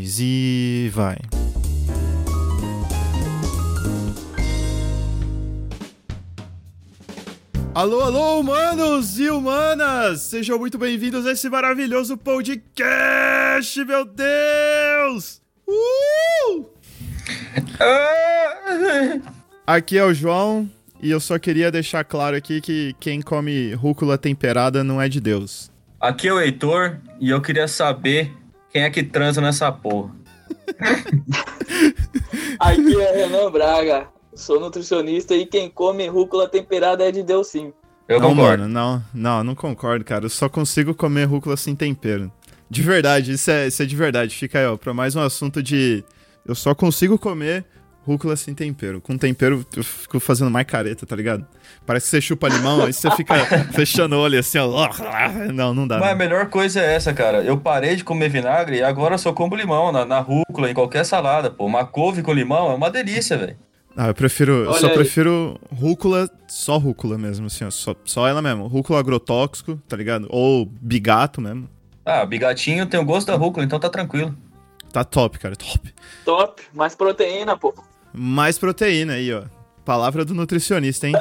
3 e vai. Alô, alô, humanos e humanas! Sejam muito bem-vindos a esse maravilhoso podcast, meu Deus! Uh! Aqui é o João e eu só queria deixar claro aqui que quem come rúcula temperada não é de Deus. Aqui é o Heitor e eu queria saber quem é que transa nessa porra. Aqui é Renan Braga, sou nutricionista e quem come rúcula temperada é de Deus sim. Eu não, concordo. mano, não, não, não concordo, cara. Eu só consigo comer rúcula sem tempero. De verdade, isso é, isso é de verdade. Fica aí, ó, pra mais um assunto de. Eu só consigo comer rúcula sem tempero. Com tempero eu fico fazendo mais careta, tá ligado? Parece que você chupa limão, aí você fica fechando o olho assim, ó. Não, não dá. Mas a não. melhor coisa é essa, cara. Eu parei de comer vinagre e agora eu só como limão na, na rúcula, em qualquer salada, pô. Uma couve com limão é uma delícia, velho. Ah, eu prefiro. Eu Olha só aí. prefiro rúcula, só rúcula mesmo, assim, ó. Só, só ela mesmo. Rúcula agrotóxico, tá ligado? Ou bigato mesmo. Ah, bigatinho tem o gosto da rúcula, então tá tranquilo. Tá top, cara, top. Top, mais proteína, pô. Mais proteína aí, ó. Palavra do nutricionista, hein?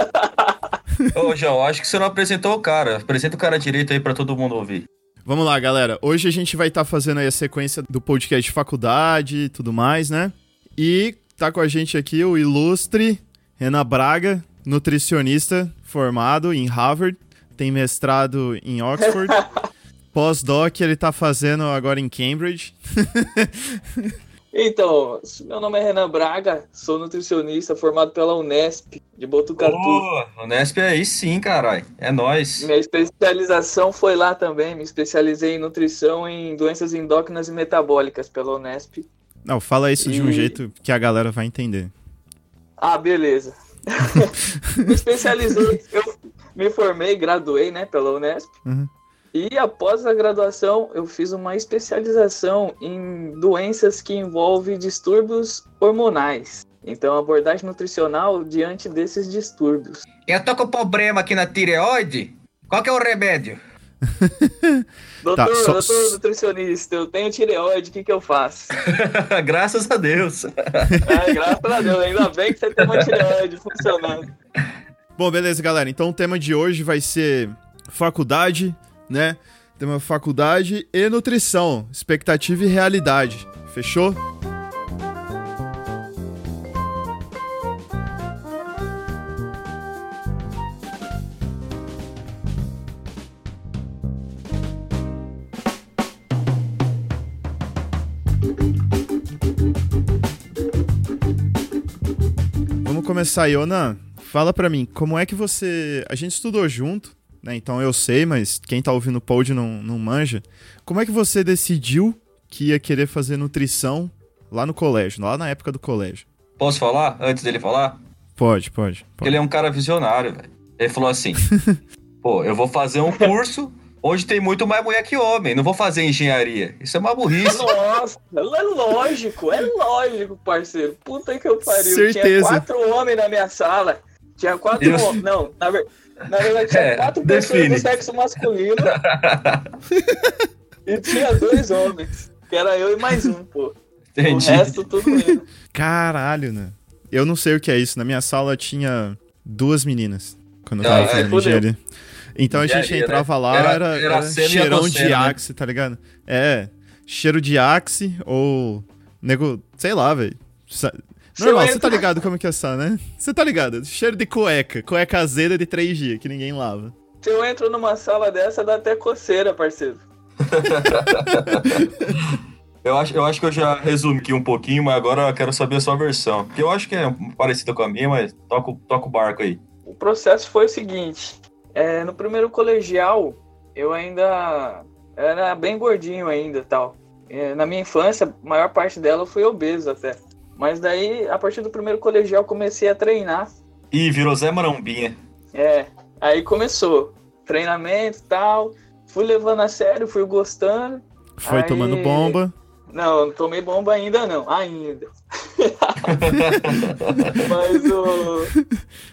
Ô, João, acho que você não apresentou o cara. Apresenta o cara direito aí pra todo mundo ouvir. Vamos lá, galera. Hoje a gente vai estar fazendo aí a sequência do podcast de faculdade e tudo mais, né? E tá com a gente aqui o ilustre Renan Braga, nutricionista formado em Harvard, tem mestrado em Oxford. Pós-doc ele tá fazendo agora em Cambridge. Então, meu nome é Renan Braga, sou nutricionista formado pela Unesp de Botucatu. Ô, o Nesp aí sim, caralho. É nóis. Minha especialização foi lá também, me especializei em nutrição em doenças endócrinas e metabólicas pela Unesp. Não, fala isso de um E- jeito que a galera vai entender. Ah, beleza. me especializei, eu me formei, graduei, né, pela Unesp. Uhum. E após a graduação, eu fiz uma especialização em doenças que envolvem distúrbios hormonais. Então, abordagem nutricional diante desses distúrbios. Eu tô com problema aqui na tireoide. Qual que é o remédio? Doutor, Tá, só- doutor nutricionista, eu tenho tireoide, o que, que eu faço? Graças a Deus. Ai, graças a Deus, ainda bem que você tem uma tireoide funcionando. Bom, beleza, galera. Então o tema de hoje vai ser faculdade, né? Tema faculdade e nutrição, expectativa e realidade. Fechou? Vamos começar aí, Onan. Fala pra mim, como é que você. A gente estudou junto, né? Então eu sei, mas quem tá ouvindo o pod não, não manja. Como é que você decidiu que ia querer fazer nutrição lá no colégio, lá na época do colégio? Posso falar antes dele falar? Pode, pode. Porque pode. ele é um cara visionário, velho. Ele falou assim: pô, eu vou fazer um curso onde tem muito mais mulher que homem. Não vou fazer engenharia. Isso é uma burrice. Nossa, é lógico, é lógico, parceiro. Puta que eu pariu. Certeza. Tinha quatro homens na minha sala. Tinha quatro homens. Não, na, ver- na verdade, tinha É, quatro pessoas define. do sexo masculino. e tinha dois homens. Que era eu e mais um, pô. Entendi. O resto tudo. Caralho, né? Eu não sei o que é isso. Na minha sala tinha duas meninas quando eu Ah, tava é, fazendo fudeu. engenharia. Então a gente Engenharia, entrava né? lá, Era- era, era e cheirão de né? axe, tá ligado? É, cheiro de axe ou nego, sei lá, velho. Normal, você tá ligado como que é essa, né? Você tá ligado? Cheiro de cueca, cueca azeda de três dias, que ninguém lava. Se eu entro numa sala dessa, dá até coceira, parceiro. Eu acho, eu acho que eu já resumi aqui um pouquinho, mas agora eu quero saber a sua versão. Que eu acho que é parecida com a minha, mas toca, o- toca o barco aí. O processo foi o seguinte: é, no primeiro colegial, eu ainda era bem gordinho ainda tal. É, na minha infância, a maior parte dela eu fui obeso até. Mas daí, a partir do primeiro colegial, comecei a treinar. Ih, virou Zé Marambinha. É, aí começou treinamento e tal. Fui levando a sério, fui gostando. Foi Aí- tomando bomba. Não, não tomei bomba ainda não, ainda. Mas o...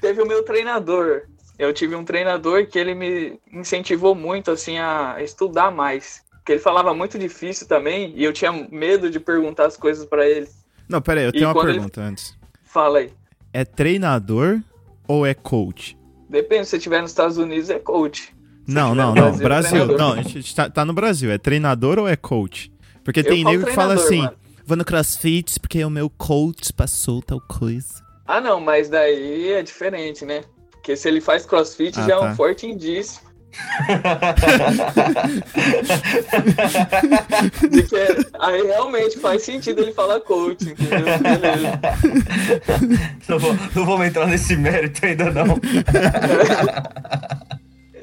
teve o meu treinador. Eu tive um treinador que ele me incentivou muito assim a estudar mais. Porque ele falava muito difícil também e eu tinha medo de perguntar as coisas pra ele. Não, pera aí, eu E tenho uma quando ele- pergunta antes. Fala aí. É treinador ou é coach? Depende, se você estiver nos Estados Unidos é coach. Se Não, tiver não, não. Brasil, Brasil. treinador. Não, a gente tá, tá no Brasil. É treinador ou é coach? Porque Eu tem nego que fala assim: mano. vou no crossfit porque o meu coach passou tal coisa. Ah, não, mas daí é diferente, né? Porque se ele faz crossfit Ah, já é tá. um forte indício que é- aí realmente faz sentido ele falar coach, entendeu? Não, vou, não vamos entrar nesse mérito ainda, não.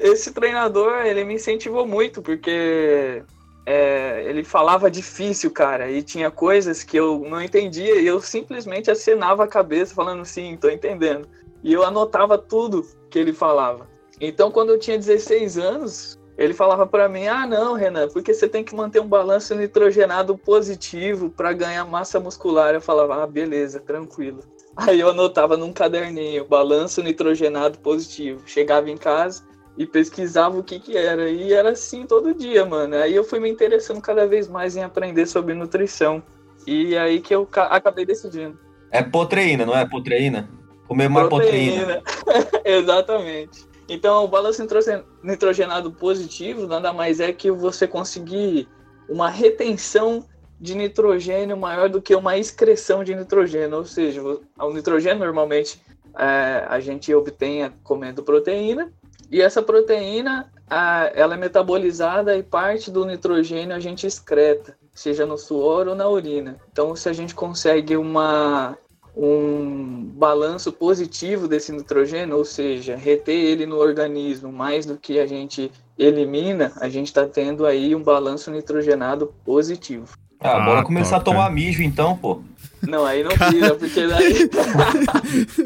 Esse treinador, ele me incentivou muito, porque é, ele falava difícil, cara, e tinha coisas que eu não entendia, e eu simplesmente acenava a cabeça, falando sim, tô entendendo. E eu anotava tudo que ele falava. Então, quando eu tinha 16 anos, ele falava pra mim: Ah, não, Renan, porque você tem que manter um balanço nitrogenado positivo para ganhar massa muscular. Eu falava: Ah, beleza, tranquilo. Aí eu anotava num caderninho: balanço nitrogenado positivo. Chegava em casa e pesquisava o que que era. E era assim todo dia, mano. Aí eu fui me interessando cada vez mais em aprender sobre nutrição. E aí que eu ca- acabei decidindo. É potreína, não é? Potreína? Comer mais proteína. Exatamente. Então, o balanço nitrogen- nitrogenado positivo nada mais é que você conseguir uma retenção de nitrogênio maior do que uma excreção de nitrogênio. Ou seja, o nitrogênio normalmente é, a gente obtém comendo proteína e essa proteína a- ela é metabolizada e parte do nitrogênio a gente excreta, seja no suor ou na urina. Então, se a gente consegue uma um balanço positivo desse nitrogênio, ou seja, reter ele no organismo mais do que a gente elimina, a gente está tendo aí um balanço nitrogenado positivo. Ah, bora Ah, começar top, a tomar mijo então, pô. Não, aí não precisa, porque daí.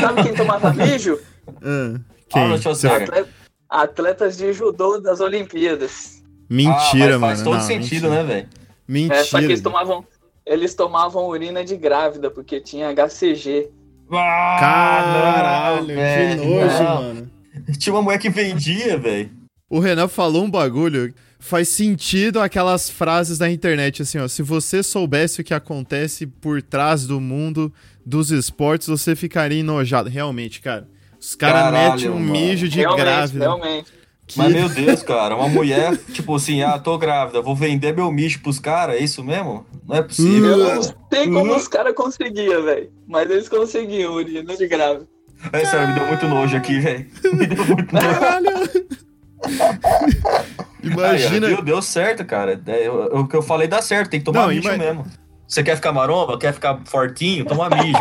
Sabe quem tomava mijo? Ah, quem? Arnold Schwarzenegger. Atle- Atletas de judô das Olimpíadas. Mentira, ah, mas faz mano. todo Não, sentido, mentira. né, velho? Mentira. É, só que eles tomavam, eles tomavam urina de grávida, porque tinha HCG. Caralho, que nojo, não. mano. Tinha uma mulher que vendia, velho. O Renan falou um bagulho. Faz sentido aquelas frases da internet, assim, ó. Se você soubesse o que acontece por trás do mundo dos esportes, você ficaria enojado. Realmente, cara. Os caras metem um mano. mijo de realmente, grávida. realmente. Que- Mas, meu Deus, cara, uma mulher, tipo assim, ah, tô grávida, vou vender meu mijo pros caras, é isso mesmo? Não é possível, Eu não sei como os caras conseguiam, velho. Mas eles conseguiam urina de grávida. É sério, me deu muito nojo aqui, velho. Me deu muito nojo. Caralho! Imagina. Aí, ó, deu certo, cara. É, o que eu falei dá certo, tem que tomar Não, mijo mesmo. Você quer ficar maromba, quer ficar fortinho, toma mijo.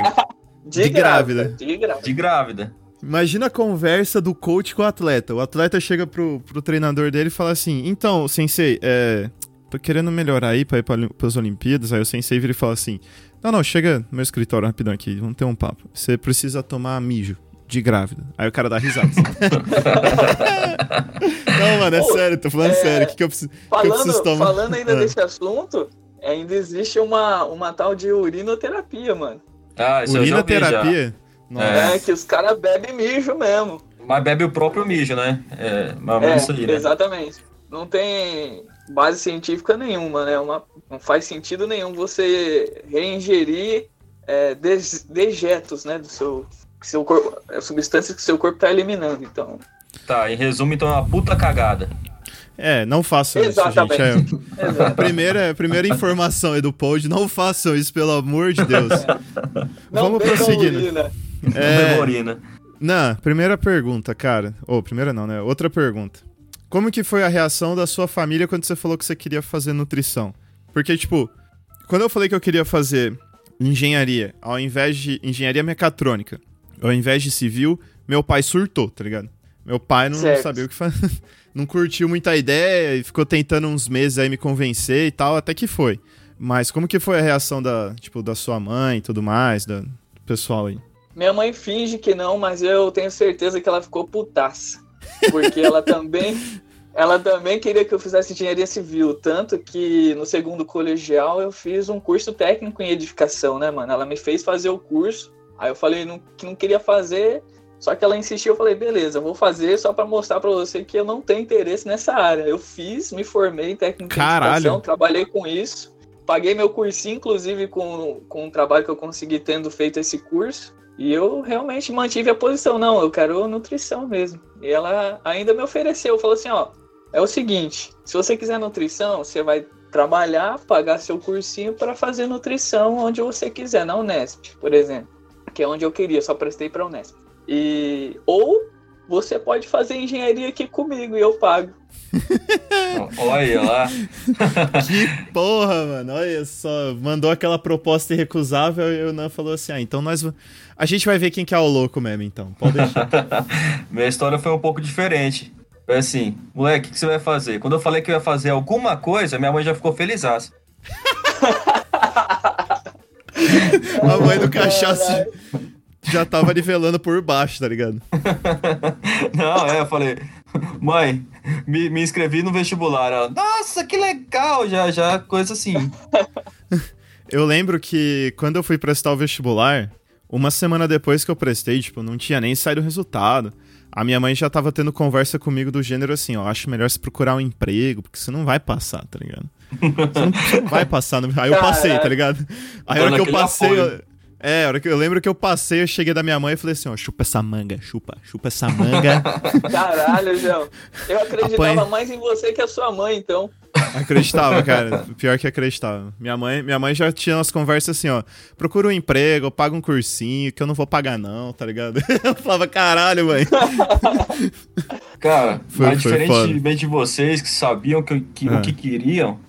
De, De grávida. grávida. De grávida. De grávida. Imagina a conversa do coach com o atleta. O atleta chega pro, pro treinador dele e fala assim: Então, sensei, é, tô querendo melhorar aí pra ir pra, pras Olimpíadas. Aí o sensei vira e fala assim: Não, não, chega no meu escritório rapidão aqui, vamos ter um papo. Você precisa tomar mijo de grávida. Aí o cara dá risada. assim. não, mano, é Pô, sério, tô falando é, sério. O que, que eu preciso. que eu preciso Falando, tomar? falando ainda Ah. desse assunto, ainda existe uma, uma tal de urinoterapia, mano. Ah, isso eu já ouvi já. Urinoterapia? Nossa. É, que os caras bebem mijo mesmo. Mas bebe o próprio mijo, né? É, ou menos isso aí, né? exatamente. Não tem base científica nenhuma, né? Uma, não faz sentido nenhum você reingerir é, des- dejetos, né? Do seu, que seu corpo, é, substâncias que seu corpo está eliminando. Então, Tá, em resumo, então é uma puta cagada. É, não façam isso, gente. Exatamente. É, primeira, primeira informação aí do pod, não façam isso, pelo amor de Deus. Não Vamos prosseguindo. urina. É, Memorina. Não, primeira pergunta, cara. Ou, primeira não, né? Outra pergunta. Como que foi a reação da sua família quando você falou que você queria fazer nutrição? Porque, tipo, quando eu falei que eu queria fazer engenharia, ao invés de engenharia mecatrônica, ao invés de civil, meu pai surtou, tá ligado? Meu pai não Certo. sabia o que fazer. não curtiu muito a ideia e ficou tentando uns meses aí me convencer e tal, até que foi. Mas como que foi a reação da, tipo, da sua mãe e tudo mais, da, do pessoal aí? Minha mãe finge que não, mas eu tenho certeza que ela ficou putaça. Porque ela também, ela também queria que eu fizesse engenharia civil. Tanto que no segundo colegial eu fiz um curso técnico em edificação, né, mano? Ela me fez fazer o curso. Aí eu falei não- que não queria fazer, Só que ela insistiu, eu falei, beleza, vou fazer só para mostrar para você que eu não tenho interesse nessa área. Eu fiz, me formei em técnica Caralho. de educação, trabalhei com isso. Paguei meu cursinho, inclusive, com, com o trabalho que eu consegui tendo feito esse curso. E eu realmente mantive a posição. Não, eu quero nutrição mesmo. E ela ainda me ofereceu, falou assim, ó, é o seguinte, se você quiser nutrição, você vai trabalhar, pagar seu cursinho para fazer nutrição onde você quiser, na Unesp, por exemplo, que é onde eu queria, só prestei para Unesp. E ou você pode fazer engenharia aqui comigo e eu pago. Olha lá. Que porra, mano. Olha só. Mandou aquela proposta irrecusável e o Nan falou assim: ah, então nós. A gente vai ver quem que é o louco mesmo, então. Pode deixar. Minha história foi um pouco diferente. Foi assim, moleque, o que você vai fazer? Quando eu falei que eu ia fazer alguma coisa, minha mãe já ficou feliz. A mãe do cachaça já tava nivelando por baixo, tá ligado? Não, é, eu falei, mãe, me, me inscrevi no vestibular. Ela, Nossa, que legal, já, já, coisa assim. Eu lembro que quando eu fui prestar o vestibular, uma semana depois que eu prestei, tipo, não tinha nem saído o resultado. A minha mãe já tava tendo conversa comigo do gênero assim, ó, acho melhor você procurar um emprego, porque você não vai passar, tá ligado? Você não, você não vai passar. No... Aí eu passei, tá ligado? Aí a hora que eu passei. Eu... É, hora que eu lembro que eu passei, eu cheguei da minha mãe e falei assim, ó, chupa essa manga, chupa, chupa essa manga. Caralho, João. Eu acreditava Apanha. mais em você que a sua mãe, então. Acreditava, cara. Pior que acreditava. Minha mãe, minha mãe já tinha umas conversas assim, ó. Procura um emprego, paga um cursinho, que eu não vou pagar, não, tá ligado? Eu falava, caralho, mãe. Cara, Foi- mas foi diferentemente de vocês que sabiam que, que- É. o que queriam,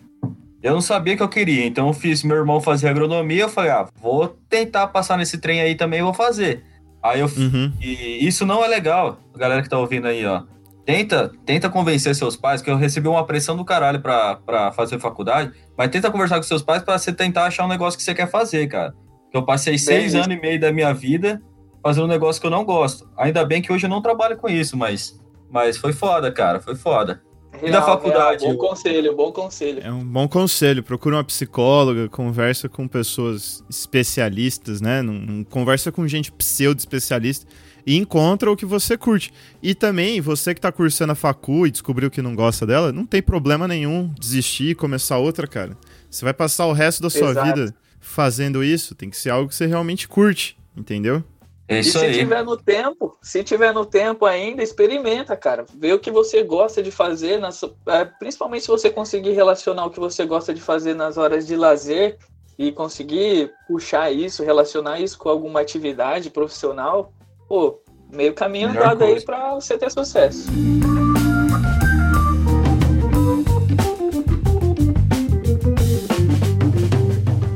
eu não sabia o que eu queria. Então eu fiz meu irmão fazer agronomia, eu falei, ah, vou tentar passar nesse trem aí também, eu vou fazer. Aí eu Uhum. E isso não é legal, galera que tá ouvindo aí, ó. Tenta, tenta convencer seus pais, que eu recebi uma pressão do caralho pra, pra fazer faculdade, mas tenta conversar com seus pais pra você tentar achar um negócio que você quer fazer, cara. Eu passei seis isso. anos e meio da minha vida fazendo um negócio que eu não gosto. Ainda bem que hoje eu não trabalho com isso, mas, mas foi foda, cara, foi foda. E da faculdade? Bom conselho, bom conselho. É um bom conselho. Procura uma psicóloga, conversa com pessoas especialistas, né? Não, não conversa com gente pseudo-especialista e encontra o que você curte. E também, você que tá cursando a facu e descobriu que não gosta dela, não tem problema nenhum desistir e começar outra, cara. Você vai passar o resto da sua Exato. vida fazendo isso, tem que ser algo que você realmente curte, entendeu? É E isso se aí. tiver no tempo, se tiver no tempo ainda, experimenta, cara. Vê o que você gosta de fazer, nas, é, principalmente se você conseguir relacionar o que você gosta de fazer nas horas de lazer e conseguir puxar isso, relacionar isso com alguma atividade profissional, pô, meio caminho Melhor andado aí coisa. pra você ter sucesso.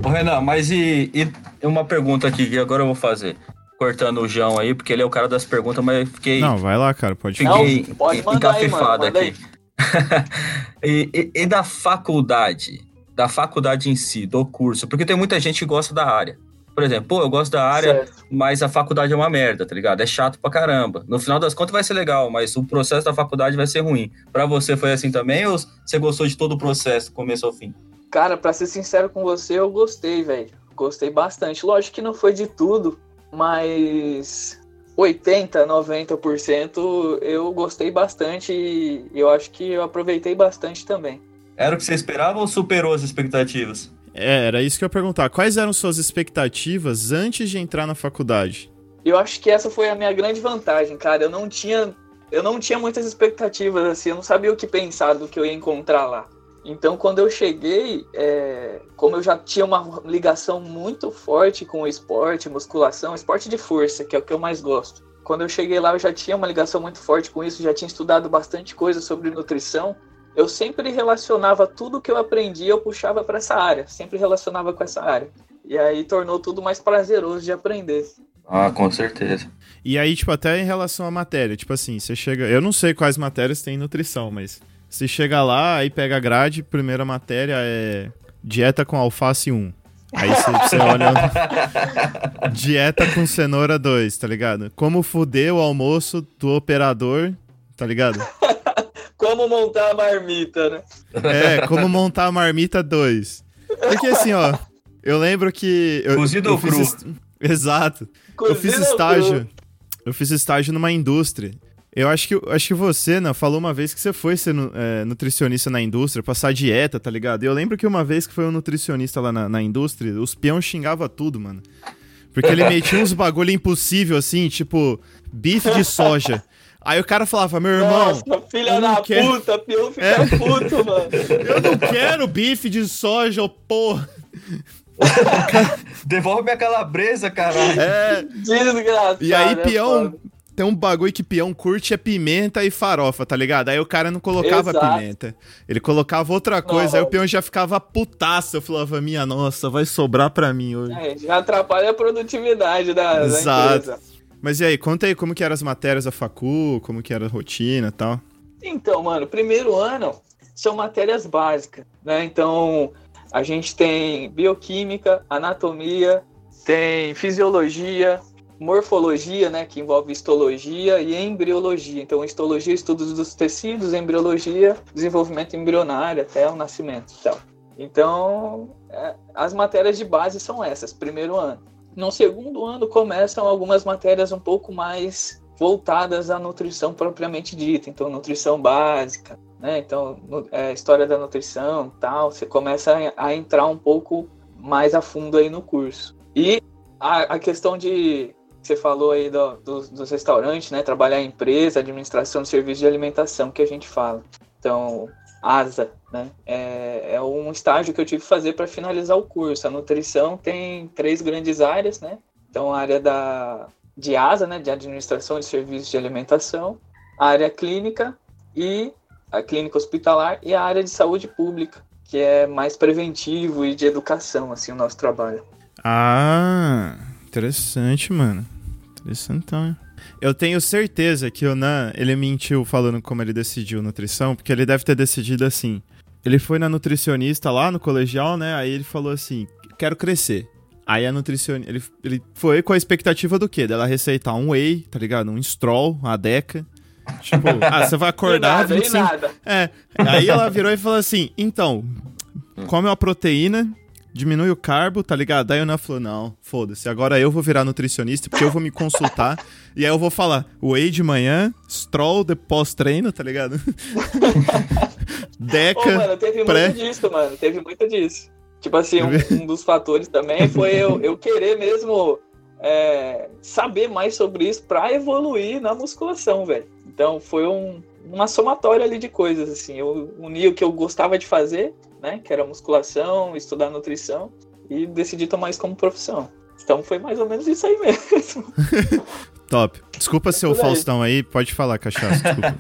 Ô, Renan, mas e, e uma pergunta aqui que agora eu vou fazer. Cortando o João aí, porque ele é o cara das perguntas, mas eu fiquei. Não, vai lá, cara, pode Não, Fiquei pode mandar aí, mano, aqui. e, e- e da faculdade? Da faculdade em si, do curso? Porque tem muita gente que gosta da área. Por exemplo, pô, eu gosto da área, Certo. mas a faculdade é uma merda, tá ligado? É chato pra caramba. No final das contas vai ser legal, mas o processo da faculdade vai ser ruim. Pra você foi assim também ou você gostou de todo o processo, começo ao fim? Cara, pra ser sincero com você, eu gostei, velho. Gostei bastante. Lógico que não foi de tudo, mas 80, 90% eu gostei bastante e eu acho que eu aproveitei bastante também. Era o que você esperava ou superou as expectativas? É, era isso que eu ia perguntar. Quais eram suas expectativas antes de entrar na faculdade? Eu acho que essa foi a minha grande vantagem, cara. Eu não tinha, eu não tinha muitas expectativas assim, eu não sabia o que pensar do que eu ia encontrar lá. Então, quando eu cheguei, é, como eu já tinha uma ligação muito forte com o esporte, musculação, esporte de força, que é o que eu mais gosto. Quando eu cheguei lá, eu já tinha uma ligação muito forte com isso, já tinha estudado bastante coisa sobre nutrição. Eu sempre relacionava tudo que eu aprendi, eu puxava para essa área, sempre relacionava com essa área. E aí tornou tudo mais prazeroso de aprender. Ah, com certeza. E aí, tipo, até em relação à matéria, tipo assim, você chega. Eu não sei quais matérias tem em nutrição, mas você chega lá, aí pega a grade, primeira matéria é dieta com alface 1. Aí você, olha. dieta com cenoura 2, tá ligado? Como fuder o almoço do operador, tá ligado? Como montar a marmita, né? É, como montar a marmita 2. Porque assim, ó, eu lembro que. Eu, Cozido eu ou fiz cru? est- Exato. Eu fiz Cozido estágio. cru? eu fiz estágio numa indústria. Eu acho que, acho que você, né, falou uma vez que você foi ser é, nutricionista na indústria, passar dieta, tá ligado? Eu lembro que uma vez que foi um nutricionista lá na, na indústria, os peões xingavam tudo, mano. Porque ele metia uns bagulho impossível, assim, tipo, bife de soja. Aí o cara falava, meu irmão. Nossa, filha da quero... puta, peão fica é. puto, mano. Eu não quero bife de soja, ô porra. Devolve minha calabresa, caralho. É. Desgraçado. E aí, peão. Tem um bagulho que peão curte é pimenta e farofa, tá ligado? Aí o cara não colocava Exato. pimenta. Ele colocava outra coisa, aí o peão já ficava putaço. Eu falava, minha nossa, vai sobrar pra mim hoje. É, já atrapalha a produtividade da, Exato. da. Mas e aí, conta aí como que eram as matérias da facu, como que era a rotina e tal. Então, mano, primeiro ano são matérias básicas, né? Então, a gente tem bioquímica, anatomia, tem fisiologia, morfologia, né, que envolve histologia e embriologia. Então, histologia, estudos dos tecidos, embriologia, desenvolvimento embrionário até o nascimento e tal. Então, é, as matérias de base são essas, primeiro ano. No segundo ano começam algumas matérias um pouco mais voltadas à nutrição propriamente dita. Então, nutrição básica, né? Então, é, história da nutrição, tal. Você começa a, entrar um pouco mais a fundo aí no curso. E a, a questão de você falou aí do, do, dos restaurantes, né? Trabalhar em empresa, administração de serviços de alimentação que a gente fala. Então, ASA, né? É, é um estágio que eu tive que fazer para finalizar o curso. A nutrição tem três grandes áreas, né? Então, a área da, de ASA, né? De administração de serviços de alimentação, a área clínica e a clínica hospitalar e a área de saúde pública, que é mais preventivo e de educação, assim, o nosso trabalho. Ah, Interessante, mano. Interessantão. Eu tenho certeza que o Nan, ele mentiu falando como ele decidiu nutrição, porque ele deve ter decidido assim. Ele foi na nutricionista lá no colegial, né? Aí ele falou assim: quero crescer. Aí a nutricionista. Ele, ele foi com a expectativa do quê? Dela receitar um whey, tá ligado? Um stroll, uma deca. Tipo, ah, você vai acordar. nada, 25... nada. É. Aí ela virou e falou assim: então, come uma proteína diminui o carbo, tá ligado? Aí o Ana falou, não, foda-se, agora eu vou virar nutricionista, porque eu vou me consultar, e aí eu vou falar, whey de manhã, stroll de pós-treino, tá ligado? Deca, Ô, mano, teve pré... muito disso, mano, teve muito disso. Tipo assim, um, um dos fatores também foi eu, eu querer mesmo é, saber mais sobre isso pra evoluir na musculação, velho. Então foi um, uma somatória ali de coisas, assim. Eu uni o que eu gostava de fazer né? Que era musculação, estudar nutrição e decidi tomar isso como profissão. Então foi mais ou menos isso aí mesmo. Top. Desculpa seu Faustão aí, pode falar, cachaça. Desculpa.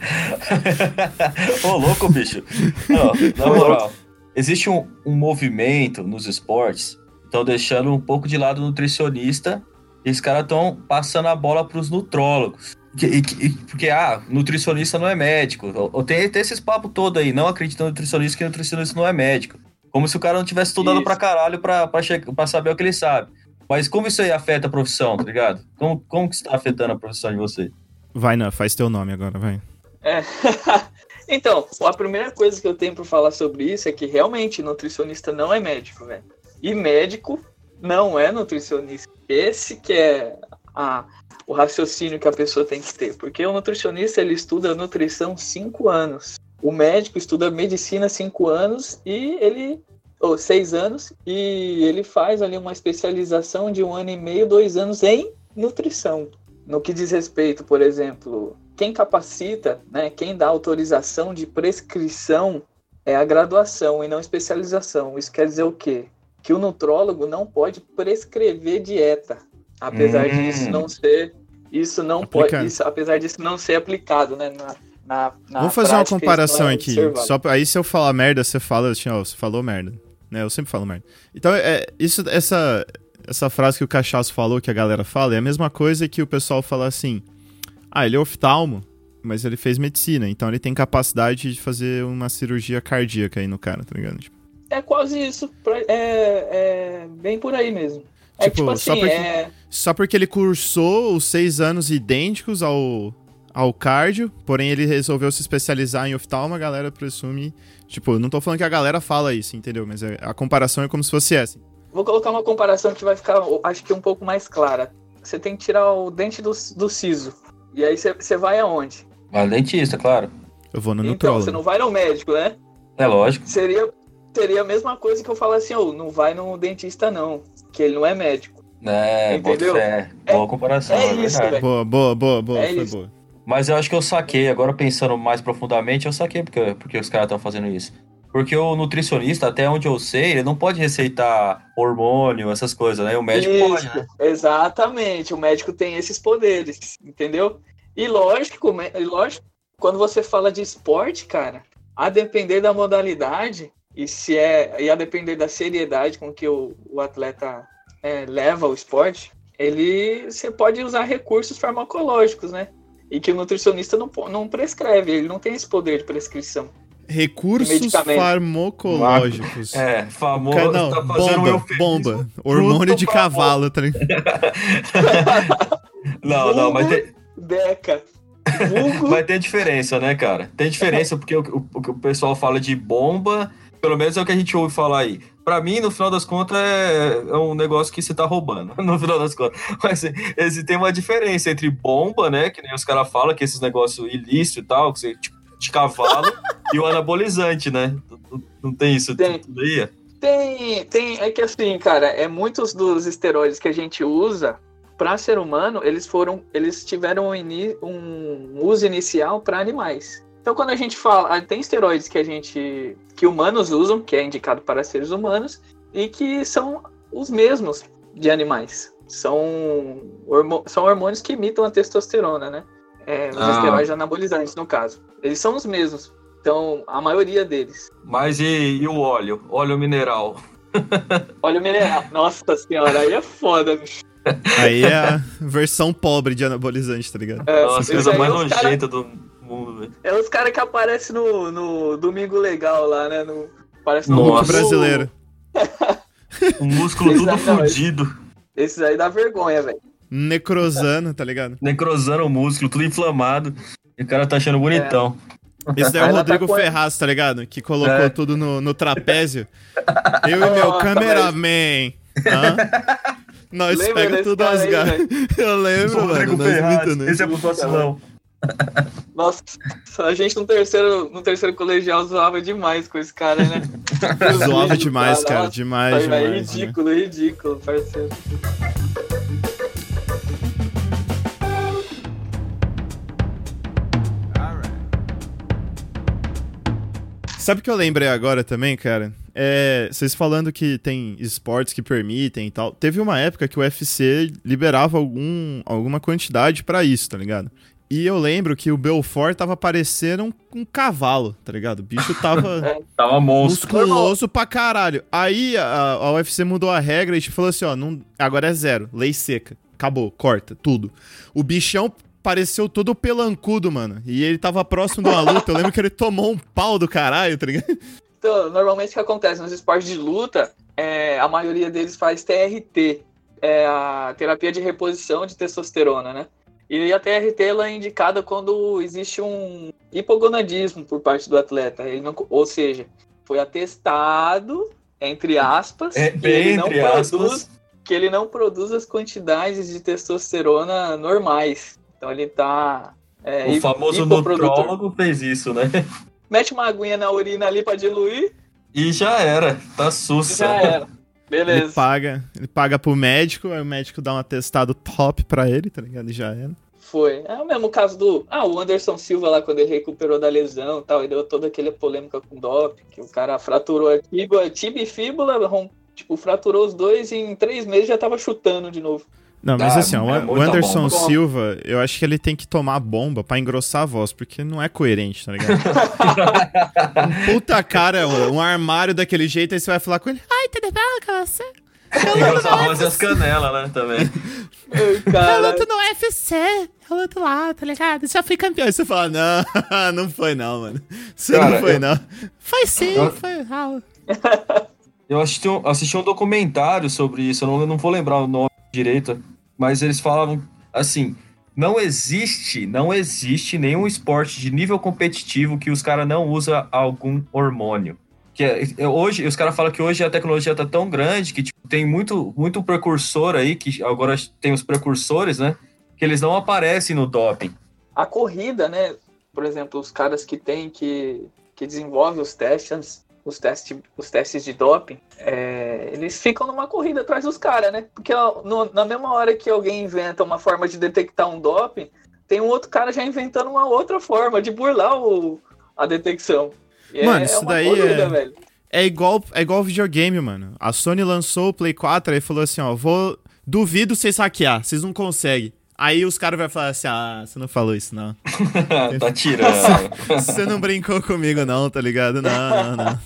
Ô, louco, bicho. Não, na moral, existe um, um movimento nos esportes, estão deixando um pouco de lado o nutricionista e os caras estão passando a bola para os nutrólogos. Que, que, porque, ah, nutricionista não é médico. Ou tem, tem esses papos todo aí, não acredita no nutricionista que nutricionista não é médico. Como se o cara não tivesse estudado isso. pra caralho pra, pra, pra saber o que ele sabe. Mas como isso aí afeta a profissão, tá ligado? Como, como que está afetando a profissão de você? Vai, não, faz teu nome agora, vai. É. então, a primeira coisa que eu tenho pra falar sobre isso é que realmente nutricionista não é médico, velho. E médico não é nutricionista. Esse que é a, o raciocínio que a pessoa tem que ter. Porque o nutricionista ele estuda nutrição cinco anos. O médico estuda medicina cinco anos e ele ou seis anos e ele faz ali uma especialização de um ano e meio, dois anos em nutrição. No que diz respeito, por exemplo, quem capacita, né, quem dá autorização de prescrição é a graduação e não especialização. Isso quer dizer o quê? Que o nutrólogo não pode prescrever dieta, apesar hum. disso não ser isso não Aplicando. pode, isso, apesar disso não ser aplicado, né, na, na, na Vamos fazer uma comparação é aqui. Só, aí se eu falar merda, você fala assim, ó, você falou merda. Né? Eu sempre falo merda. Então, é, isso, essa, essa frase que o Cachaço falou, que a galera fala, é a mesma coisa que o pessoal fala assim, ah, ele é oftalmo, mas ele fez medicina, então ele tem capacidade de fazer uma cirurgia cardíaca aí no cara, tá ligado? Tipo, é quase isso, é, é bem por aí mesmo. É tipo, tipo assim, só, porque, é... só porque ele cursou os seis anos idênticos ao, ao cardio, porém ele resolveu se especializar em oftalmo, a galera presume. Tipo, não tô falando que a galera fala isso, entendeu? Mas é, a comparação é como se fosse essa. Vou colocar uma comparação que vai ficar, acho que um pouco mais clara. você tem que tirar o dente do, do siso. E aí você, vai aonde? Vai no dentista, claro. Eu vou no Então, nutrólogo. você não vai no médico, né? É lógico. Seria, seria a mesma coisa que eu falar assim, ô, não vai no dentista não, que ele não é médico. É, Entendeu? fé. É- Boa comparação, é é, isso, velho. Boa, boa, boa, boa. É foi isso. boa. Mas eu acho que eu saquei, agora pensando mais profundamente, eu saquei porque, porque os caras estão fazendo isso. Porque o nutricionista, até onde eu sei, ele não pode receitar hormônio, essas coisas, né? O médico pode, Isso, né? Exatamente, o médico tem esses poderes, entendeu? E lógico, e lógico, quando você fala de esporte, cara, a depender da modalidade e se é e a depender da seriedade com que o, o atleta é, leva o esporte, ele você pode usar recursos farmacológicos, né? E que o nutricionista não, não prescreve, ele não tem esse poder de prescrição. Recursos farmacológicos. É, famoso. Cara, não, tá fazendo um bomba, eufemismo. bomba. Hormônio de cavalo, tá ligado? Não, não, mas tem, Deca. Mas tem diferença, né, cara? Tem diferença porque o, o- o pessoal fala de bomba, pelo menos é o que a gente ouve falar aí. Pra mim, no final das contas, é, é um negócio que você tá roubando, no final das contas. Mas esse, tem uma diferença entre bomba, né, que nem os caras falam, que esses negócios ilícitos e tal, que você, tipo, de cavalo, e o anabolizante, né? Não, não tem isso Tem. tudo aí? Tem, tem, é que assim, cara, é muitos dos esteroides que a gente usa para ser humano, eles foram, eles tiveram um, um uso inicial para animais. Então, quando a gente fala, ah, tem esteroides que a gente, que humanos usam, que é indicado para seres humanos, e que são os mesmos de animais. São, hormo- são hormônios que imitam a testosterona, né? É, os Ah. esteroides anabolizantes, no caso. Eles são os mesmos. Então, a maioria deles. Mas e, e o óleo? Óleo mineral? Olha o mineral. Nossa senhora, aí é foda, bicho. Aí é a versão pobre de anabolizante, tá ligado? É, Nossa, coisa mais os cara- nojenta do mundo, velho. É os caras que aparecem no, no Domingo Legal lá, né? No, parece no Nossa. Brasileiro. O músculo tudo não, fudido. Esses aí dá vergonha, velho. Necrosano, tá ligado? necrosando o músculo, tudo inflamado. E o cara tá achando bonitão. Esse daí é o tá Rodrigo com- Ferraz, tá ligado? Que colocou É. tudo no, no trapézio. Eu e meu cameraman. Nós Lembra pega desse tudo as garras. Eu lembro, Rodrigo mano. Nós Ferraz, imitando esse é pro vacilão. Nossa, a gente no terceiro, no terceiro colegial zoava demais com esse cara, né? Zoava demais, cara. Demais, Aí, velho, demais. né? ridículo, ridículo, parceiro. Sabe o que eu lembrei agora também, cara? É, vocês falando que tem esportes que permitem e tal. Teve uma época que o UFC liberava algum, alguma quantidade pra isso, tá ligado? E eu lembro que o Belfort tava parecendo um, um cavalo, tá ligado? O bicho tava Tava monstro. musculoso pra caralho. Aí a, a UFC mudou a regra e tipo, falou assim, ó, não, agora é zero, lei seca. Acabou, corta, tudo. O bichão pareceu todo pelancudo, mano. E ele tava próximo de uma luta. Eu lembro que ele tomou um pau do caralho, tá ligado? Então, normalmente o que acontece nos esportes de luta, é, a maioria deles faz TRT, é a terapia de reposição de testosterona, né? E a TRT ela é indicada quando existe um hipogonadismo por parte do atleta. Ele não, ou seja, foi atestado, entre aspas, É, que, ele não entre produz, aspas. que ele não produz as quantidades de testosterona normais. Então ele tá. é, O famoso nutrólogo fez isso, né? Mete uma aguinha na urina ali pra diluir E já era. Tá sussa. já era. Ele Beleza. paga, ele paga pro médico, aí o médico dá um atestado top pra ele, tá ligado? E já era. Foi. É o mesmo caso do. Ah, o Anderson Silva lá, quando ele recuperou da lesão e tal, e deu toda aquela polêmica com o doping, que o cara fraturou a tibia, tibia e fíbula, tipo, fraturou os dois e em três meses já tava chutando de novo. Não, mas Ah, assim, ó, é o Anderson bomba. Silva, eu acho que ele tem que tomar bomba pra engrossar a voz, porque não é coerente, tá ligado? um puta cara, um um armário daquele jeito, aí você vai falar com ele, ai, tudo bem com você? Engrossa a voz e as canelas, né? Também. Ai, Eu luto no UFC, eu luto lá, tá ligado? Já fui campeão. Aí você fala, não, não foi não, mano. Você Cara, não foi eu- não. Foi sim, Eu- foi. Ah, Eu assisti um, assisti um documentário sobre isso, eu não, eu não vou lembrar o nome direito, mas eles falavam assim: não existe, não existe nenhum esporte de nível competitivo que os caras não usam algum hormônio. que é, é, hoje, os caras falam que hoje a tecnologia tá tão grande que tipo, tem muito, muito precursor aí, que agora tem os precursores, né? Que eles não aparecem no doping. A corrida, né? Por exemplo, os caras que tem que, que desenvolvem os testes, os testes, os testes de doping, é, eles ficam numa corrida atrás dos caras, né? Porque no, na mesma hora que alguém inventa uma forma de detectar um doping, tem um outro cara já inventando uma outra forma de burlar o, a detecção. E mano, é, isso é daí corrida, é... é igual é igual videogame, mano. A Sony lançou o Play 4 e falou assim, ó, vou duvido vocês hackear, vocês não conseguem. Aí os caras vão falar assim: ah, você não falou isso, não. tá tirando. você não brincou comigo, não, tá ligado? Não, não, não.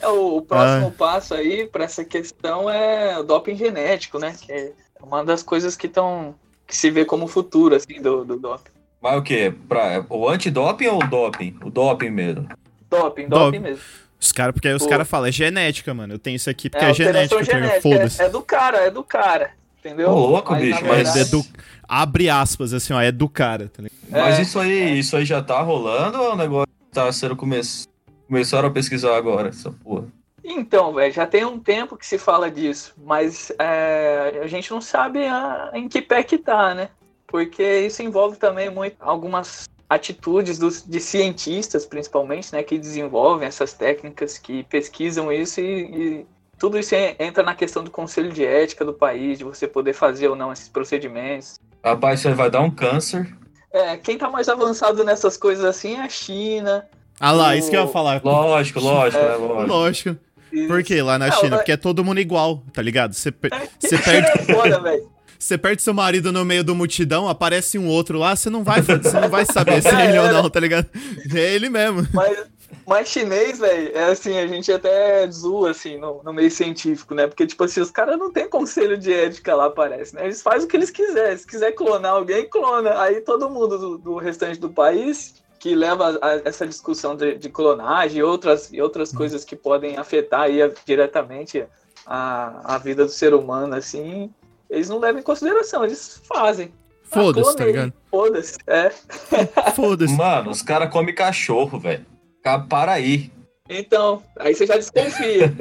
É, o, o, próximo ah. passo aí para essa questão é o doping genético, né? Que é uma das coisas que estão que se vê como futuro, assim, do, do doping. Mas o quê? Pra, o antidoping ou o doping? O doping mesmo? Doping, doping mesmo. Os cara, porque aí os caras falam, é genética, mano. Eu tenho isso aqui porque é, é genética. genética. É, é, do cara, é do cara. Entendeu? Ô, louco, mas, bicho. Mas é do. Abre aspas, assim, ó, é do cara, tá Mas isso aí, isso aí já tá rolando ou é um negócio que tá sendo come... começaram a pesquisar agora, essa porra? Então, velho, já tem um tempo que se fala disso, mas é, a gente não sabe a, em que pé que tá, né? Porque isso envolve também muito algumas atitudes dos, de cientistas, principalmente, né, que desenvolvem essas técnicas, que pesquisam isso e, e tudo isso entra na questão do conselho de ética do país, de você poder fazer ou não esses procedimentos. Rapaz, isso aí vai dar um câncer. É, quem tá mais avançado nessas coisas assim é a China. Ah lá, o... isso que eu ia falar. Lógico, lógico, é, é lógico. Lógico. Por quê? Lá na China? Porque é todo mundo igual, tá ligado? Você, per... você perde. Você perde seu marido no meio do multidão, aparece um outro lá, você não vai, você não vai saber se é ele ou não, tá ligado? É ele mesmo. Mas, mas chinês, velho, é assim, a gente até zoa, assim, no, no meio científico, né? Porque, tipo assim, os caras não tem conselho de ética lá, parece, né? Eles fazem o que eles quiserem. Se quiser clonar alguém, clona. Aí todo mundo do, do restante do país que leva a, essa discussão de, de, clonagem e outras, e outras hum. coisas que podem afetar aí diretamente a, a vida do ser humano, assim, eles não levam em consideração, eles fazem. Foda-se, tá ligado? Foda-se, é. Foda-se. Mano, os caras comem cachorro, velho. Para aí. Então, aí você já desconfia.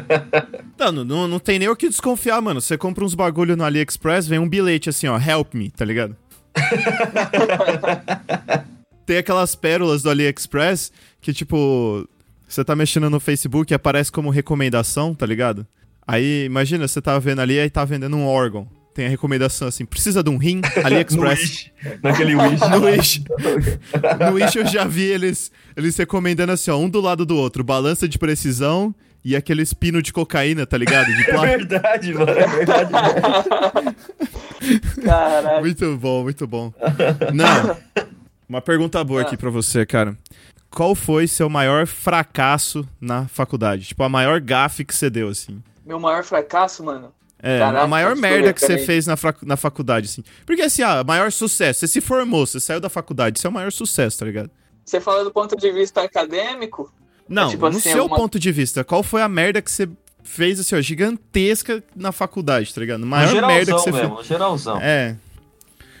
não, não, não tem nem o que desconfiar, mano. Você compra uns bagulho no AliExpress, vem um bilhete assim, ó, help me, tá ligado? tem aquelas pérolas do AliExpress que, tipo, você tá mexendo no Facebook e aparece como recomendação, tá ligado? Aí, imagina, você tá vendo ali e tá vendendo um órgão. Tem a recomendação assim, precisa de um rim, AliExpress. Naquele Wish. no Wish. no Wish eu já vi eles, eles recomendando assim, ó, um do lado do outro, balança de precisão e aquele espino de cocaína, tá ligado? De é verdade, mano, é verdade. Caralho. Muito bom, muito bom. Não, uma pergunta boa aqui ah. pra você, cara. Qual foi seu maior fracasso na faculdade? Tipo, a maior gafe que você deu, assim? Meu maior fracasso, mano? É, Caraca, a maior merda que você fez na, na faculdade, assim. Porque, assim, ah, maior sucesso. Você se formou, você saiu da faculdade, isso é o maior sucesso, tá ligado? Você fala do ponto de vista acadêmico? Não, é, tipo, no assim, seu alguma... ponto de vista, qual foi a merda que você fez, assim, ó, gigantesca na faculdade, tá ligado? Maior merda que você mesmo, fez. geralzão. É,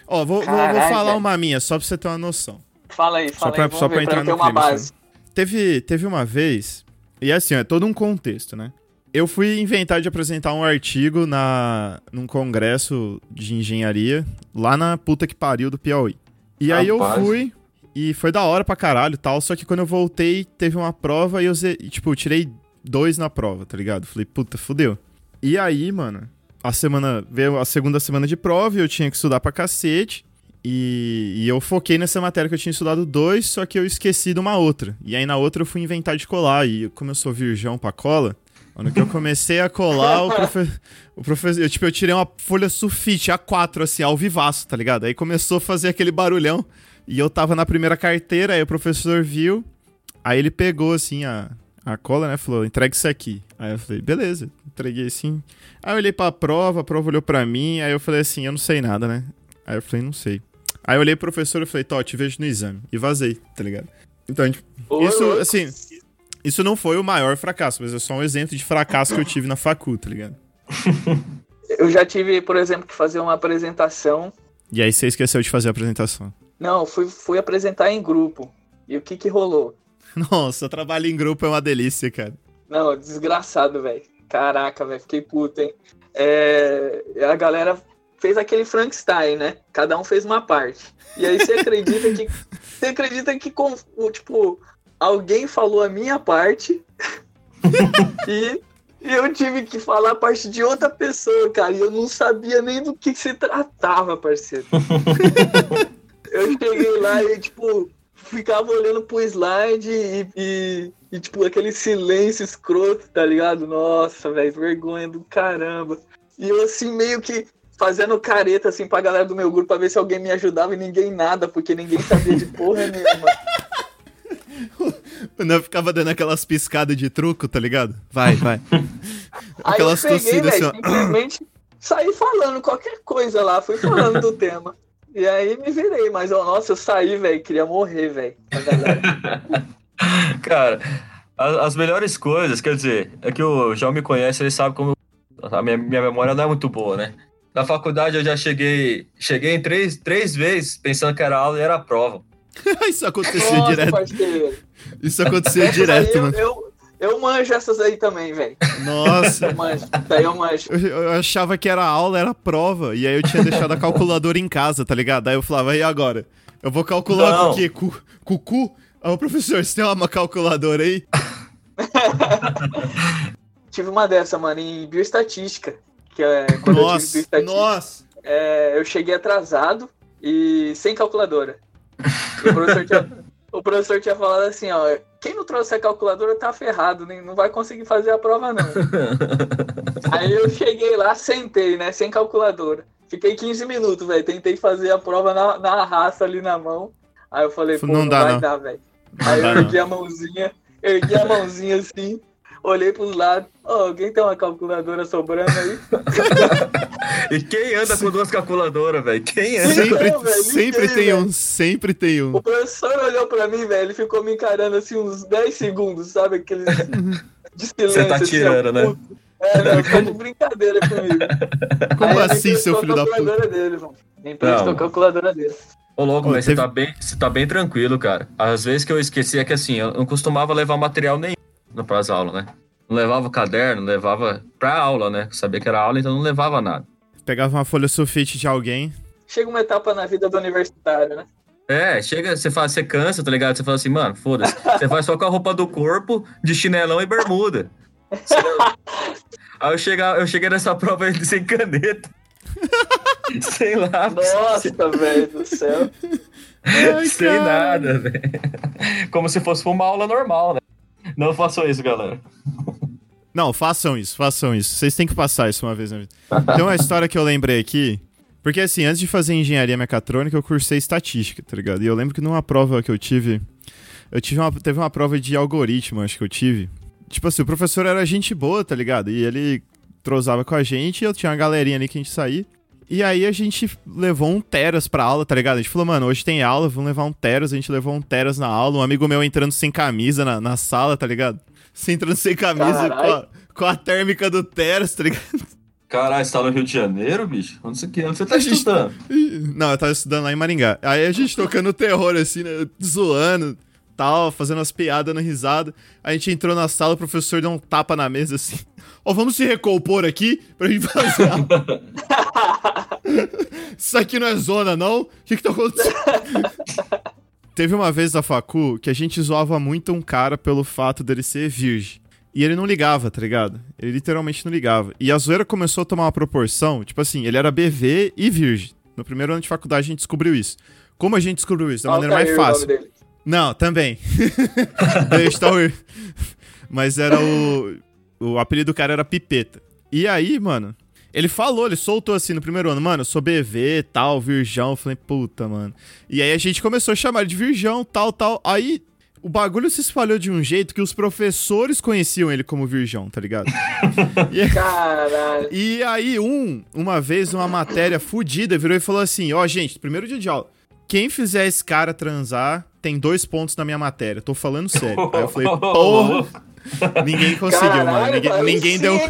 Ó, vou, vou, vou, falar uma minha, só pra você ter uma noção. Fala aí, fala só pra, aí. Só pra entrar no clima. Base. Teve, teve uma vez, e assim, é todo um contexto, né? Eu fui inventar de apresentar um artigo na, num congresso de engenharia, lá na puta que pariu do Piauí. E Rapaz. aí eu fui, e foi da hora pra caralho tal, só que quando eu voltei, teve uma prova e eu, tipo, eu tirei dois na prova, tá ligado? Falei, puta, fudeu. E aí, mano, a semana, veio a segunda semana de prova e eu tinha que estudar pra cacete. E, e, eu foquei nessa matéria que eu tinha estudado dois, só que eu esqueci de uma outra. E aí na outra eu fui inventar de colar. E como eu sou virgão pra cola, quando que eu comecei a colar, o, profe o professor. Eu, tipo, eu tirei uma folha sulfite A4, assim, ao vivaço, tá ligado? Aí começou a fazer aquele barulhão. E eu tava na primeira carteira, aí o professor viu. Aí ele pegou, assim, a, a cola, né? Falou, entrega isso aqui. Aí eu falei, beleza, entreguei assim. Aí eu olhei pra prova, a prova olhou pra mim, aí eu falei assim, eu não sei nada, né? Aí eu falei, não sei. Aí eu olhei pro professor e falei, Tó, te vejo no exame. E vazei, tá ligado? Então, tipo, isso, assim, isso não foi o maior fracasso, mas é só um exemplo de fracasso que eu tive na facu, tá ligado? Eu já tive, por exemplo, que fazer uma apresentação. E aí você esqueceu de fazer a apresentação? Não, fui, fui apresentar em grupo. E o que que rolou? Nossa, trabalho em grupo é uma delícia, cara. Não, desgraçado, velho. Caraca, velho, fiquei puto, hein? É, a galera fez aquele Frankenstein, né? Cada um fez uma parte. E aí você acredita que. Você acredita que, tipo, alguém falou a minha parte e, eu tive que falar a parte de outra pessoa, cara. E eu não sabia nem do que se tratava, parceiro. eu cheguei lá e, tipo, ficava olhando pro slide e, e, e, tipo, aquele silêncio escroto, tá ligado? Nossa, velho, vergonha do caramba. E eu, assim, meio que fazendo careta, assim, pra galera do meu grupo pra ver se alguém me ajudava e ninguém nada, porque ninguém sabia de porra nenhuma. Não ficava dando aquelas piscadas de truco, tá ligado? Vai, vai. aquelas Aí eu peguei, tossidas véio, assim, simplesmente saí falando qualquer coisa lá, fui falando do tema. E aí me virei, mas ó, nossa, eu saí, velho, queria morrer, velho. Cara, as, as, melhores coisas, quer dizer, é que o João me conhece, ele sabe como a minha, minha memória não é muito boa, né? Na faculdade eu já cheguei, cheguei em três, três vezes pensando que era aula e era prova. Isso acontecia Nossa, direto. Parceiro. Isso acontecia direto, mano. Eu, eu manjo essas aí também, velho. Nossa. Eu manjo. Daí eu manjo. Eu, eu, achava que era aula, era prova. E aí eu tinha deixado a calculadora em casa, tá ligado? Aí eu falava, e agora? Eu vou calcular Não. com o quê? Com, com o cu? Ô, professor, você tem uma calculadora aí? tive uma dessa, mano, em bioestatística. Que é quando nossa, eu tive bioestatística. Nossa! É, eu cheguei atrasado e sem calculadora. O professor tinha, o professor tinha falado assim, ó, quem não trouxe a calculadora tá ferrado, nem, não vai conseguir fazer a prova não. Aí eu cheguei lá, sentei, né, sem calculadora. Fiquei 15 minutos, velho, tentei fazer a prova na, na raça ali na mão. Aí eu falei, pô, não, não dá, vai não. dar, velho. Aí eu ergui a mãozinha, ergui a mãozinha assim, olhei pros lados, oh, alguém tem uma calculadora sobrando aí? e quem anda com duas calculadoras, velho? Quem anda? Sempre, então, véio, sempre tem véio. um, sempre tem um. O professor olhou pra mim, velho, ele ficou me encarando assim uns 10 segundos, sabe? Aquele de silêncio. Você tá assim, tirando, assim, né? É, não, ficou de brincadeira comigo. Como aí, assim, seu filho da puta? Dele, mano. Emprestou a calculadora dele. Ô, louco, mas teve... você, tá bem, você tá bem tranquilo, cara. Às vezes que eu esqueci é que assim, eu não costumava levar material nenhum para as aulas, né? Não levava caderno, levava pra aula, né? Sabia que era aula, então não levava nada. Pegava uma folha sulfite de alguém. Chega uma etapa na vida do universitário, né? É, chega, você fala, você cansa, tá ligado? Você fala assim, mano, foda-se. Você vai só com a roupa do corpo, de chinelão e bermuda. Aí eu, chega, eu cheguei nessa prova sem caneta. Sei lá. Nossa, velho do céu. Ai, Sem cara. nada, velho. Como se fosse uma aula normal, né? Não façam isso, galera. Não, façam isso, façam isso. Vocês têm que passar isso uma vez na vida. Tem uma história que eu lembrei aqui. Porque assim, antes de fazer engenharia mecatrônica, eu cursei estatística, tá ligado? E eu lembro que numa prova que eu tive. Eu tive uma, teve uma prova de algoritmo, acho que eu tive. Tipo assim, o professor era gente boa, tá ligado? E ele trozava com a gente, e eu tinha uma galerinha ali que a gente saía. E aí a gente levou um teras pra aula, tá ligado? A gente falou, mano, hoje tem aula, vamos levar um teras. A gente levou um teras na aula. Um amigo meu entrando sem camisa na, na sala, tá ligado? Você entrando sem camisa com a, com a, térmica do teras, tá ligado? Caralho, você tá no Rio de Janeiro, bicho? Onde você, onde você tá estudando? Não, eu tava estudando lá em Maringá. Aí a gente tocando terror, assim, né? Zoando, tal, fazendo umas piadas na risada. A gente entrou na sala, o professor deu um tapa na mesa, assim. Ó, oh, vamos se recompor aqui pra gente fazer. Isso aqui não é zona, não? O que que tá acontecendo? Teve uma vez na facu que a gente zoava muito um cara pelo fato dele ser virgem. E ele não ligava, tá ligado? Ele literalmente não ligava. E a zoeira começou a tomar uma proporção, tipo assim, ele era BV e virgem. No primeiro ano de faculdade a gente descobriu isso. Como a gente descobriu isso? Da maneira mais fácil. Não, também. Deixa eu Mas era o. O apelido do cara era Pipeta. E aí, mano, ele falou, ele soltou assim no primeiro ano, mano, eu sou BV, tal, virgão. Eu falei, puta, mano. E aí a gente começou a chamar de virgão, tal, tal. Aí o bagulho se espalhou de um jeito que os professores conheciam ele como virgão, tá ligado? e, Caralho. E aí, um, uma vez, uma matéria fodida virou e falou assim: ó, oh, gente, primeiro dia de aula, quem fizer esse cara transar tem dois pontos na minha matéria. Tô falando sério. Aí eu falei, porra. Ninguém conseguiu, Caralho, mano. Ninguém, ninguém deu,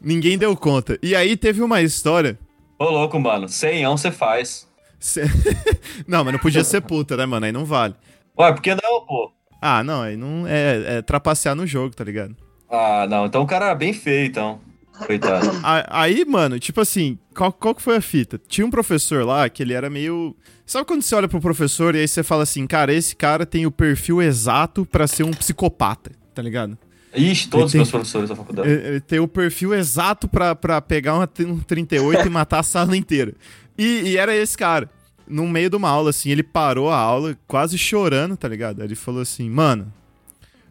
ninguém deu conta. E aí teve uma história. Ô, louco, mano. Senhão você faz. não, mas não podia ser puta, né, mano? Aí não vale. Ué, por que não, pô? Ah, não, aí não é, é trapacear no jogo, tá ligado? Ah, não. Então o cara era bem feio, então. Coitado. Aí, mano, tipo assim, qual, qual que foi a fita? Tinha um professor lá que ele era meio. Sabe quando você olha pro professor e aí você fala assim, cara, esse cara tem o perfil exato pra ser um psicopata, tá ligado? Ixi, todos os meus professores da faculdade. Ele, tem o perfil exato pra, pra pegar uma, um 38 e matar a sala inteira. E, e era esse cara. No meio de uma aula, assim, ele parou a aula quase chorando, tá ligado? Ele falou assim, mano,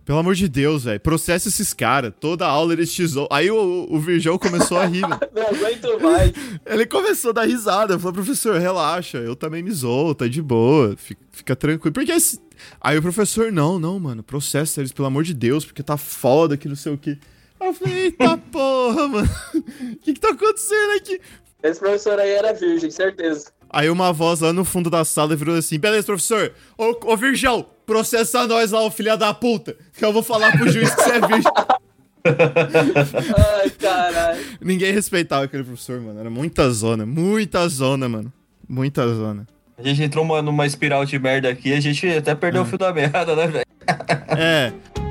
pelo amor de Deus, velho, processa esses caras. Toda aula eles te zoam. Aí o, o Virgão começou a rir. Não aguento mais. Ele começou a dar risada. Falou, professor, relaxa, eu também me zoo, tá de boa, fica, fica tranquilo. Porque esse... Aí o professor, não, não, mano, processa eles, pelo amor de Deus, porque tá foda que não sei o que. Aí eu falei, eita porra, mano, o que que tá acontecendo aqui? Esse professor aí era virgem, certeza. Aí uma voz lá no fundo da sala virou assim, beleza, professor, ô, ô Virgão, processa nós lá, ô filha da puta, que eu vou falar pro juiz que você é virgem. Ai, caralho. Ninguém respeitava aquele professor, mano, era muita zona, muita zona, mano, muita zona. A gente entrou uma- numa espiral de merda aqui, a gente até perdeu o fio da merda, né, velho? É.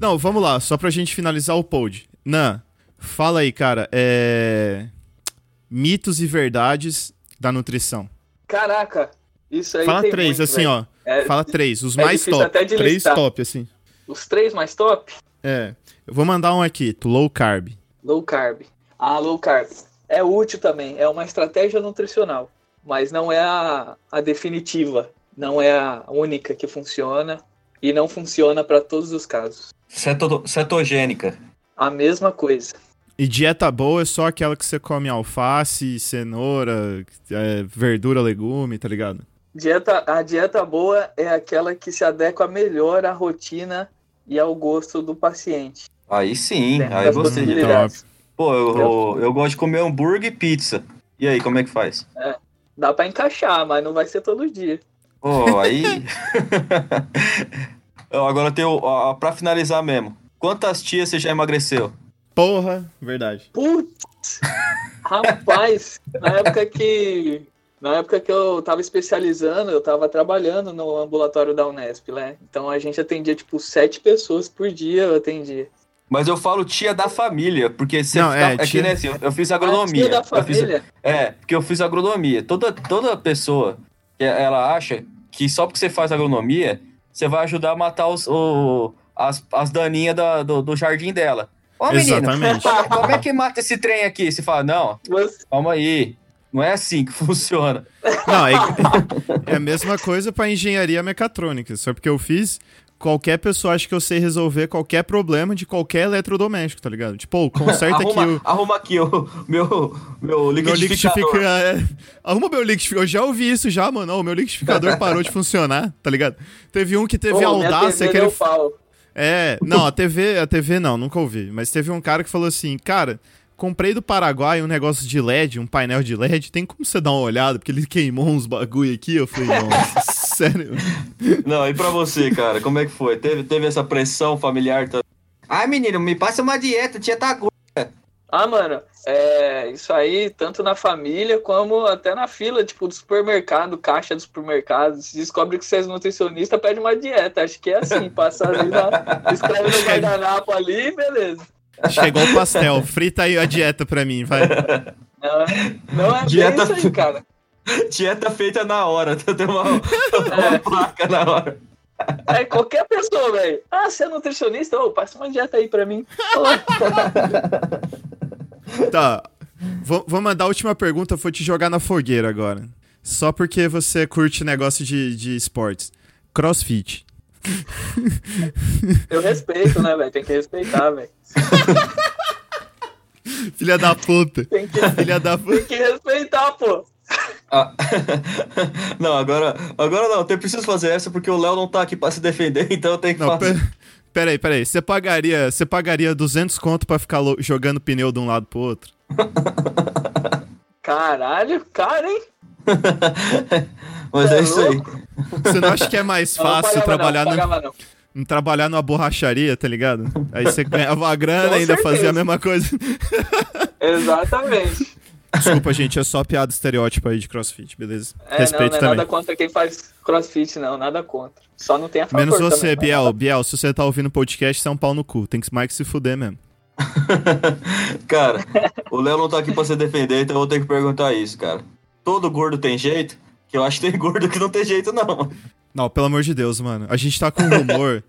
Não, vamos lá, só pra gente finalizar o pod. Nan, fala aí, cara, é. Mitos e verdades da nutrição. Caraca, isso aí Fala três, muito, assim, velho. ó. É, Fala três, os é mais top. Três top, assim. Os três mais top? É. Eu vou mandar um aqui, low carb. Low carb. Ah, low carb. É útil também, é uma estratégia nutricional, mas não é a, a definitiva, não é a única que funciona e não funciona para todos os casos. Ceto- cetogênica. A mesma coisa. E dieta boa é só aquela que você come alface, cenoura, é, verdura, legume, tá ligado? Dieta, a dieta boa é aquela que se adequa melhor à rotina e ao gosto do paciente. Aí sim, dentro aí você. possibilidades. Pô, eu, eu, eu gosto de comer hambúrguer e pizza. E aí, como é que faz? Dá para encaixar, mas não vai ser todo dia. Pô, aí. Agora tem o. ó, Pra finalizar mesmo. Quantas tias você já emagreceu? Porra, verdade. Putz! Rapaz, na época que. Na época que eu tava especializando, eu tava trabalhando no ambulatório da Unesp, né? Então a gente atendia, tipo, sete pessoas por dia eu atendia. Mas eu falo tia da família, porque você Não, é, é, tia- que nem assim, eu- fiz A agronomia. tia da Eu fiz- família, é, porque eu fiz agronomia. Toda, toda pessoa que ela acha que só porque você faz agronomia, você vai ajudar a matar os, o- as, as daninhas da- do, do jardim dela. Ô, menino, Exatamente. como é que mata esse trem aqui? Você fala, não, você- calma aí. Não é assim que funciona. Não, é, é a mesma coisa pra engenharia mecatrônica. Só porque eu fiz, qualquer pessoa acha que eu sei resolver qualquer problema de qualquer eletrodoméstico, tá ligado? Tipo, conserta aqui o. arruma aqui o meu, meu Meu liquidificador. liquidificador. É, arruma meu liquidificador. Eu já ouvi isso já, mano. Ô, meu liquidificador parou de funcionar, tá ligado? Teve um que teve a audácia TV que ele. pau. É, não, a TV, a TV não, nunca ouvi. Mas teve um cara que falou assim, cara, comprei do Paraguai um negócio de LED, um painel de LED, tem como você dar uma olhada? Porque ele queimou uns bagulho aqui. Eu falei, nossa, sério. Não, e pra você, cara, como é que foi? Teve, teve essa pressão familiar? Tá... Ai, menino, me passa uma dieta, tia tá gorda. Ah, mano, é, isso aí, tanto na família como até na fila, tipo, do supermercado, caixa do supermercado. Se descobre que você é nutricionista, pede uma dieta. Acho que é assim, passa ali na. Escreve no guardanapo ali, beleza. Chegou o pastel, frita aí a dieta pra mim, vai. Não, não é bem Dieta- isso aí, cara. Dieta feita na hora, tem uma, uma placa na hora. É qualquer pessoa, velho. Ah, você é nutricionista? Ô, passa uma dieta aí pra mim. Tá, vou, vou mandar a última pergunta, vou te jogar na fogueira agora. Só porque você curte negócio de, de esportes. Crossfit. Eu respeito, né, velho? Tem que respeitar, velho. Filha da puta. Tem que, Filha da puta. tem que respeitar, pô. Ah, não, agora, agora não, eu preciso fazer essa porque o Léo não tá aqui pra se defender, então eu tenho que Não, fazer. pe- peraí, peraí. Você pagaria, você pagaria 200 conto pra ficar jogando pneu de um lado pro outro? Caralho, cara, hein? Mas é é isso aí. Você não acha que é mais fácil trabalhar não, no, não. trabalhar numa borracharia, tá ligado? Aí você ganhava a grana e ainda certeza. fazia a mesma coisa. Exatamente. Desculpa, gente, é só piada estereótipo aí de crossfit, beleza? É, não, Respeito não é também. nada contra quem faz crossfit, não, nada contra. Só não tem a favor Menos você, também, mas Biel. nada- Biel, se você tá ouvindo o podcast, você é um pau no cu. Tem que mais que se fuder mesmo. Cara, o Léo não tá aqui pra se defender, então eu vou ter que perguntar isso, cara. Todo gordo tem jeito? Que eu acho que tem gordo que não tem jeito, não. Não, pelo amor de Deus, mano. A gente tá com um rumor.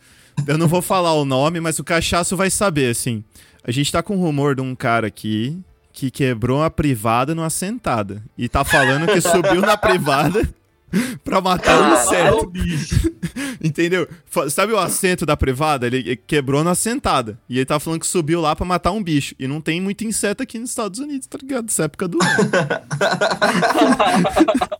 eu não vou falar o nome, mas o cachaço vai saber, assim. A gente tá com um rumor de um cara aqui que quebrou uma privada numa sentada. E tá falando que subiu na privada pra matar um inseto. Entendeu? Sabe o assento da privada? Ele quebrou na sentada. E ele tá falando que subiu lá pra matar um bicho. E não tem muito inseto aqui nos Estados Unidos, tá ligado? Essa época do ano.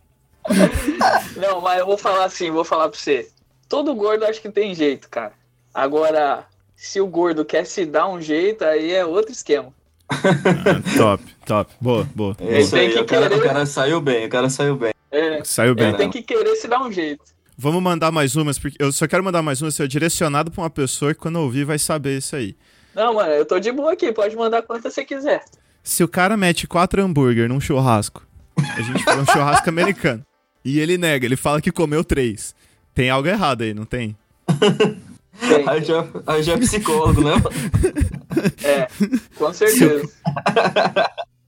Não, mas eu vou falar assim, vou falar pra você. Todo gordo acho que tem jeito, cara. Agora, se o gordo quer se dar um jeito, aí é outro esquema. Ah, top, top. Boa, boa. É isso tem aí, que o cara, querer. o cara saiu bem, o cara saiu bem. É, Saiu bem. ele tem que querer se dar um jeito. Vamos mandar mais umas, porque eu só quero mandar mais umas, se é direcionado pra uma pessoa que quando ouvir vai saber isso aí. Não, mano, eu tô de boa aqui, pode mandar quantas você quiser. Se o cara mete quatro hambúrguer num churrasco, a gente foi um churrasco americano, e ele nega, ele fala que comeu três. Tem algo errado aí, não tem? Aí já, aí já é psicólogo, né? é, com certeza.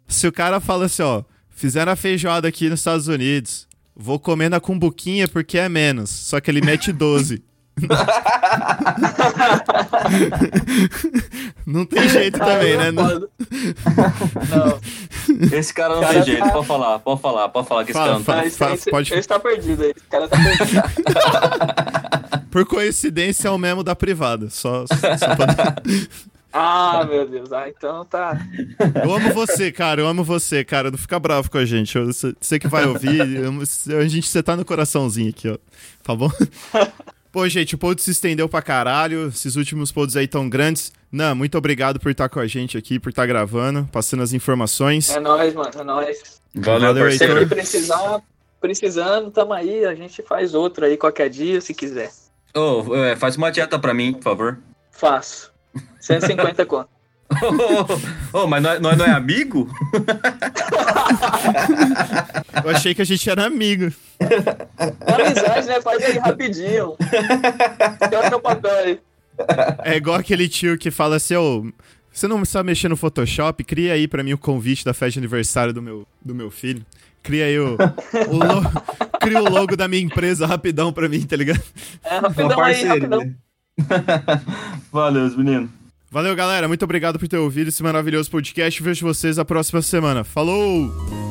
Se o cara fala assim, ó, fizeram a feijoada aqui nos Estados Unidos, vou comer na cumbuquinha porque é menos, só que ele mete 12. não tem jeito também, né? Não- Não. Não, Esse cara não Cara, tem jeito, tá- pode falar, pode falar, pode falar que esse Fala, cara não fala. tem. esse, esse, pode- esse tá perdido aí. Esse cara tá perdido. Por coincidência é o memo da privada, só, só pra... Ah, meu Deus. Ah, então tá. Eu amo você, cara. Eu amo você, cara. Não fica bravo com a gente. Você, que vai ouvir, eu a gente, você tá no coraçãozinho aqui, ó. Tá bom? Pô, gente, o pod se estendeu pra caralho. Esses últimos pods aí tão grandes. Nan, muito obrigado por estar com a gente aqui, por estar gravando, passando as informações. É nóis, mano. É nóis. Valeu, Valeu, parceiro. Sempre precisar, precisando, tamo aí. A gente faz outro aí qualquer dia, se quiser. Ô, é, faz uma dieta pra mim, por favor. Faço. 150 conto. Ô, mas nós, nós não é amigo? Eu achei que a gente era amigo. É amizade, né? Faz aí rapidinho. Tem o seu papel aí. É igual aquele tio que fala assim, ô. Você não sabe mexer no Photoshop? Cria aí pra mim o convite da festa de aniversário do meu, do meu filho. Cria aí o, o logo, cria o logo da minha empresa rapidão pra mim, tá ligado? É, rapidão aí, rapidão. Valeu, menino. Valeu, galera. Muito obrigado por ter ouvido esse maravilhoso podcast. Vejo vocês a próxima semana. Falou!